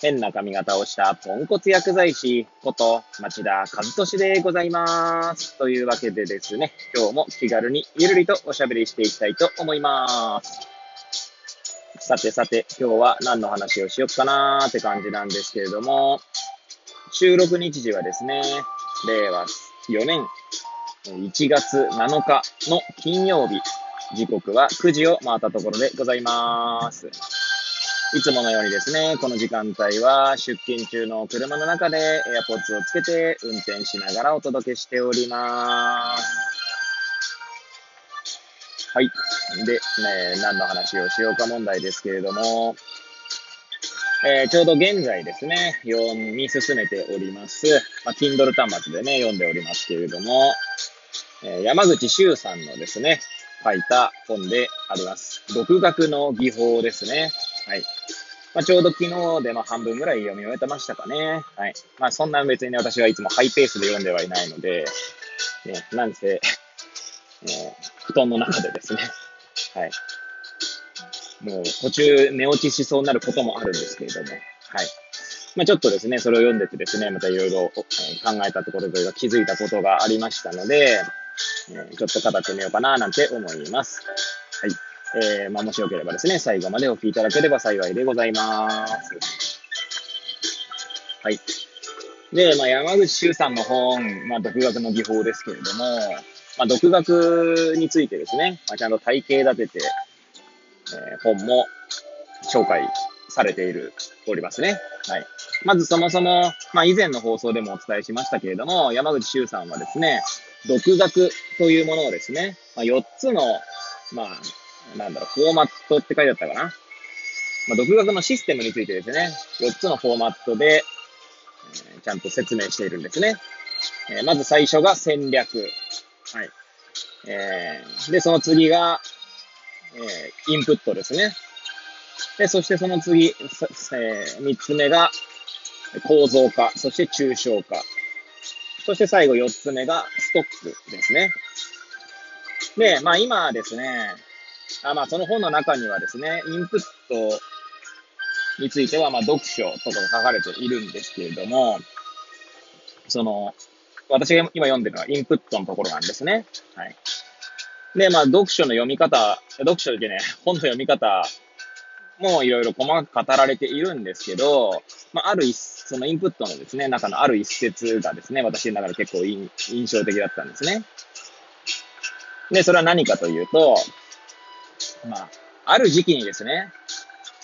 変な髪型をしたポンコツ薬剤師こと町田和俊でございます。というわけでですね、今日も気軽にゆるりとおしゃべりしていきたいと思います。さてさて、今日は何の話をしよっかなーって感じなんですけれども、収録日時はですね、令和4年1月7日の金曜日、時刻は9時を回ったところでございます。いつものようにですね、この時間帯は出勤中の車の中で AirPods をつけて運転しながらお届けしております。はい。で、ね、何の話をしようか問題ですけれども、えーちょうど現在ですね、読み進めております。まあ、Kindle 端末でね、読んでおりますけれども、えー山口周さんのですね、書いた本であります。独学の技法ですね。はい。まあ、ちょうど昨日でま半分ぐらい読み終えてましたかね。はい。まあそんな別にね、私はいつもハイペースで読んではいないので、ね、なんせ、え布団の中でですね、はい。もう途中寝落ちしそうになることもあるんですけれども、はい。まあちょっとですね、それを読んでてですね、またいろいろ考えたところというか気づいたことがありましたので、えちょっと語ってみようかななんて思います。はい。えー、まあ、もしよければですね、最後までお聞きいただければ幸いでございます。はい。で、まあ、山口周さんの本、まあ、独学の技法ですけれども、まあ、独学についてですね、まあ、ちゃんと体系立てて、えー本も紹介されている、おりますね。はい。まずそもそも、まあ、以前の放送でもお伝えしましたけれども、山口周さんはですね、独学というものをですね、まあ、4つの、まあ、なんだろう、フォーマットって書いてあったかな。まあ、独学のシステムについてですね、4つのフォーマットで、えーちゃんと説明しているんですね。えーまず最初が戦略。はい。えーで、その次が、えーインプットですね。で、そしてその次、えー三つ目が構造化、そして抽象化。そして最後四つ目がストックですね。で、まあ今ですね、あまあその本の中にはですね、インプットについてはまあ読書とか書かれているんですけれども、その、私が今読んでるのはインプットのところなんですね。はい。で、まあ読書の読み方、読書でね、本の読み方もいろいろ細かく語られているんですけど、まあある一、そのインプットのですね、中のある一節がですね、私の中で結構印印象的だったんですね。で、それは何かというと、まあ、ある時期にですね、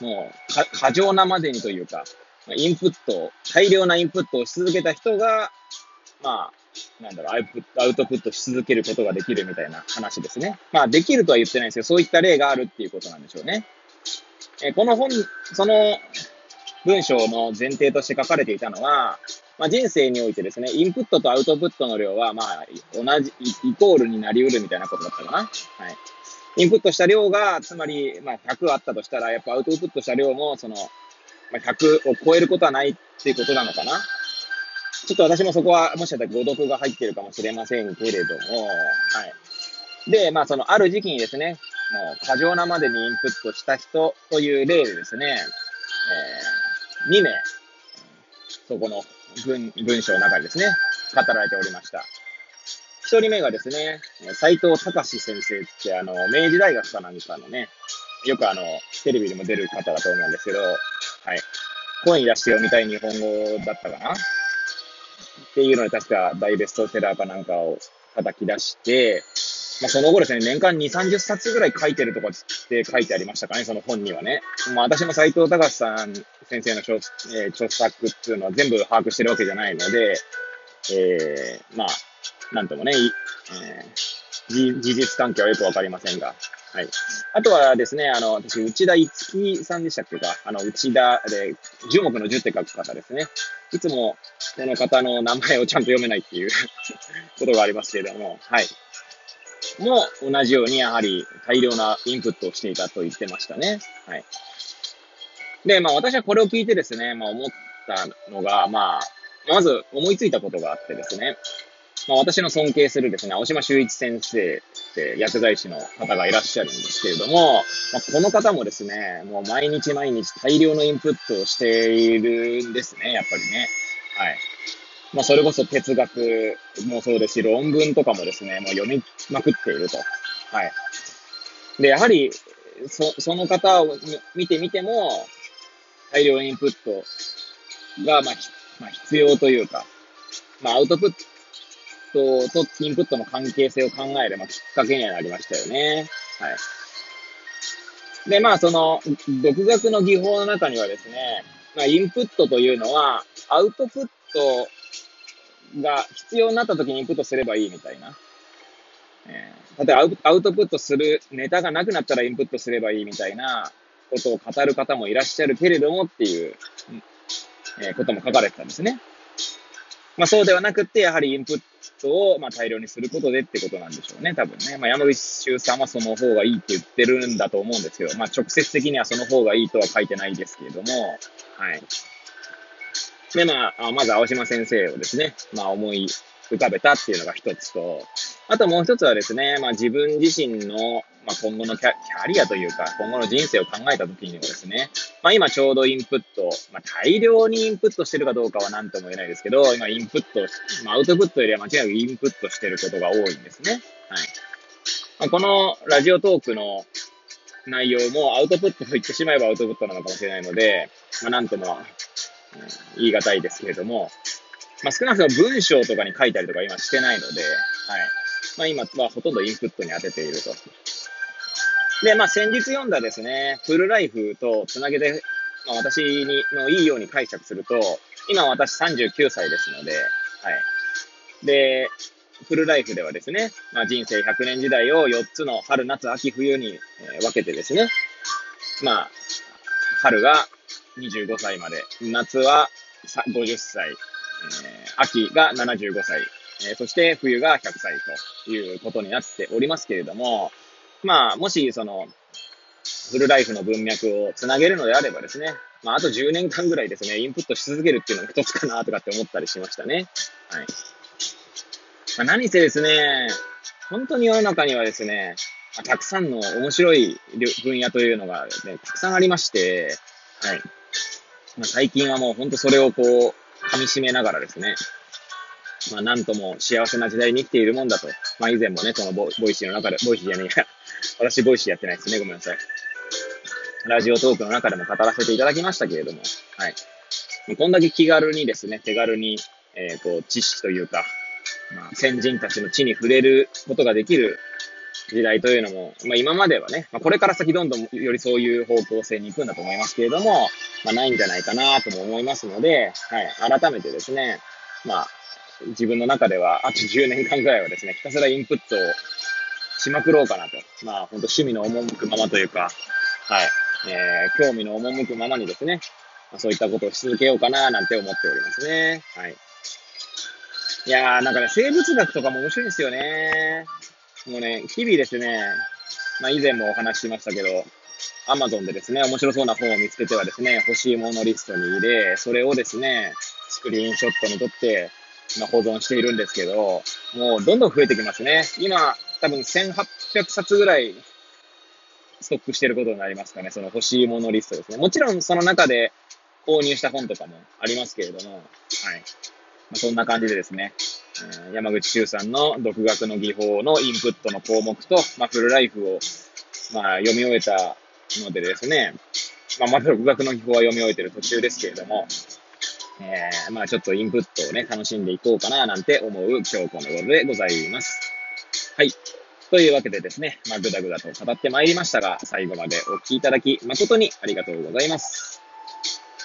もう、過剰なまでにというか、インプット、大量なインプットをし続けた人が、まあ、なんだろう、アウトプットアウトプットし続けることができるみたいな話ですね。まあ、できるとは言ってないんですけど、そういった例があるっていうことなんでしょうね。えこの本、その文章の前提として書かれていたのは、まあ、人生においてですね、インプットとアウトプットの量は、まあ、同じ、イコールになり得るみたいなことだったかな。はい。インプットした量が、つまり、まあ、100あったとしたら、やっぱアウトプットした量も、その、まあ、100を超えることはないっていうことなのかな。ちょっと私もそこは、もしかしたら誤読が入ってるかもしれませんけれども、はい。で、まあ、その、ある時期にですね、もう、過剰なまでにインプットした人という例でですね、えー、2名、そこの文文章の中にですね、語られておりました。一人目がですね、斎藤隆先生って、あの、明治大学かなんかのね、よくあの、テレビでも出る方だと思うんですけど、はい。声に出して読みたい日本語だったかな？っていうので、確か大ベストセラーかなんかを叩き出して、まあ、その後ですね、年間2、30冊ぐらい書いてるとかって書いてありましたかね、その本にはね。まあ、私も斎藤隆さん先生の著,、えー著作っていうのは全部把握してるわけじゃないので、えー、まあ、なんともね、えー、事実関係はよくわかりませんが。はい。あとはですね、あの、私、内田一樹さんでしたっけか、あの、内田で、樹木の樹って書く方ですね。いつもこの方の名前をちゃんと読めないっていう ことがありますけれども、はい。も同じようにやはり大量なインプットをしていたと言ってましたね。はい。で、まあ私はこれを聞いてですね、まあ思ったのが、まあ、まず思いついたことがあってですね、まあ私の尊敬するですね、青島修一先生って薬剤師の方がいらっしゃるんですけれども、まあ、この方もですね、もう毎日毎日大量のインプットをしているんですね、やっぱりね。はい。まあそれこそ哲学もそうですし、論文とかもですね、もう読みまくっていると。はい。で、やはり、そ、その方を見てみても、大量インプットが、まあ、まあ、必要というか、まあ、アウトプットトとインプットの関係性を考える、まあ、きっかけにはなりましたよね。はい。で、まあ、その、独学の技法の中にはですね、まあ、インプットというのは、アウトプットが必要になった時にインプットすればいいみたいな。えー、例えばアウトプットするネタがなくなったらインプットすればいいみたいなことを語る方もいらっしゃるけれどもっていう、えー、ことも書かれてたんですね。まあそうではなくて、やはりインプットをまあ大量にすることでってことなんでしょうね、多分ね。まあ山口周さんはその方がいいって言ってるんだと思うんですけど、まあ直接的にはその方がいいとは書いてないですけれども、はい。で、まあ、まず青島先生をですね、まあ思い浮かべたっていうのが一つと、あともう一つはですね、まあ自分自身の、まあ、今後のキャリアというか、今後の人生を考えたときにはですね、まあ今ちょうどインプット、まあ大量にインプットしてるかどうかは何とも言えないですけど、今インプット、まあアウトプットよりは間違いなくインプットしてることが多いんですね。はい。まあ、このラジオトークの内容もアウトプットと言ってしまえばアウトプットなのかもしれないので、まあなんとも、言い難いですけれども、まあ少なくとも文章とかに書いたりとか今してないので、はい。まあ今はほとんどインプットに当てていると。で、まあ先日読んだですね、フルライフとつなげて、まあ私にのいいように解釈すると、今私39歳ですので、はい。で、フルライフではですね、まあ人生100年時代を4つの春、夏、秋、冬に、え分けてですね、まあ、春が25歳まで、夏は50歳、えー、秋が75歳、えー、そして冬が100歳ということになっておりますけれども、まあ、もしその、フルライフの文脈をつなげるのであればですね、まあ、あと10年間ぐらいですね、インプットし続けるっていうのが一つかなとかって思ったりしましたね。はい。まあ、何せですね、本当に世の中にはですね、ま、たくさんの面白い分野というのが、ね、たくさんありまして、はい。まあ、最近はもう本当それをこう、噛み締めながらですね、まあ、なんとも幸せな時代に生きているもんだと。まあ、以前もね、このボボイシーの中で、ボイシーじゃねえや。私、ボイシーやってないですね。ごめんなさい。ラジオトークの中でも語らせていただきましたけれども、はい。こんだけ気軽にですね、手軽に、えっ、ー、と、知識というか、まあ、先人たちの地に触れることができる時代というのも、まあ、今まではね、まあ、これから先どんどんよりそういう方向性に行くんだと思いますけれども、まあ、ないんじゃないかなとも思いますので、はい、改めてですね、まあ、自分の中では、あと10年間ぐらいはですね、ひたすらインプットをしまくろうかなと。まあ、本当趣味の赴くままというか、はい、えー、興味の赴くままにですね、まあ、そういったことをし続けようかな、なんて思っておりますね。はい。いやー、なんかね、生物学とかも面白いんですよね。もうね、日々ですね、まあ以前もお話ししましたけど、アマゾンでですね、面白そうな本を見つけてはですね、欲しいものリストに入れ、それをですね、スクリーンショットに撮って、まあ、保存しているんですけど、もうどんどん増えてきますね。今、多分1800冊ぐらいストックしてることになりますかね。その欲しいものリストですね。もちろんその中で購入した本とかもありますけれども、はい。まあ、そんな感じでですね、山口周さんの独学の技法のインプットの項目と、まあ、フルライフを、まあ、読み終えたのでですね、まあ、まだ独学の技法は読み終えてる途中ですけれども、えー、まあちょっとインプットをね、楽しんでいこうかななんて思う今日この頃でございます。はい。というわけでですね、まあぐだぐだと語ってまいりましたが、最後までお聴きいただき誠にありがとうございます。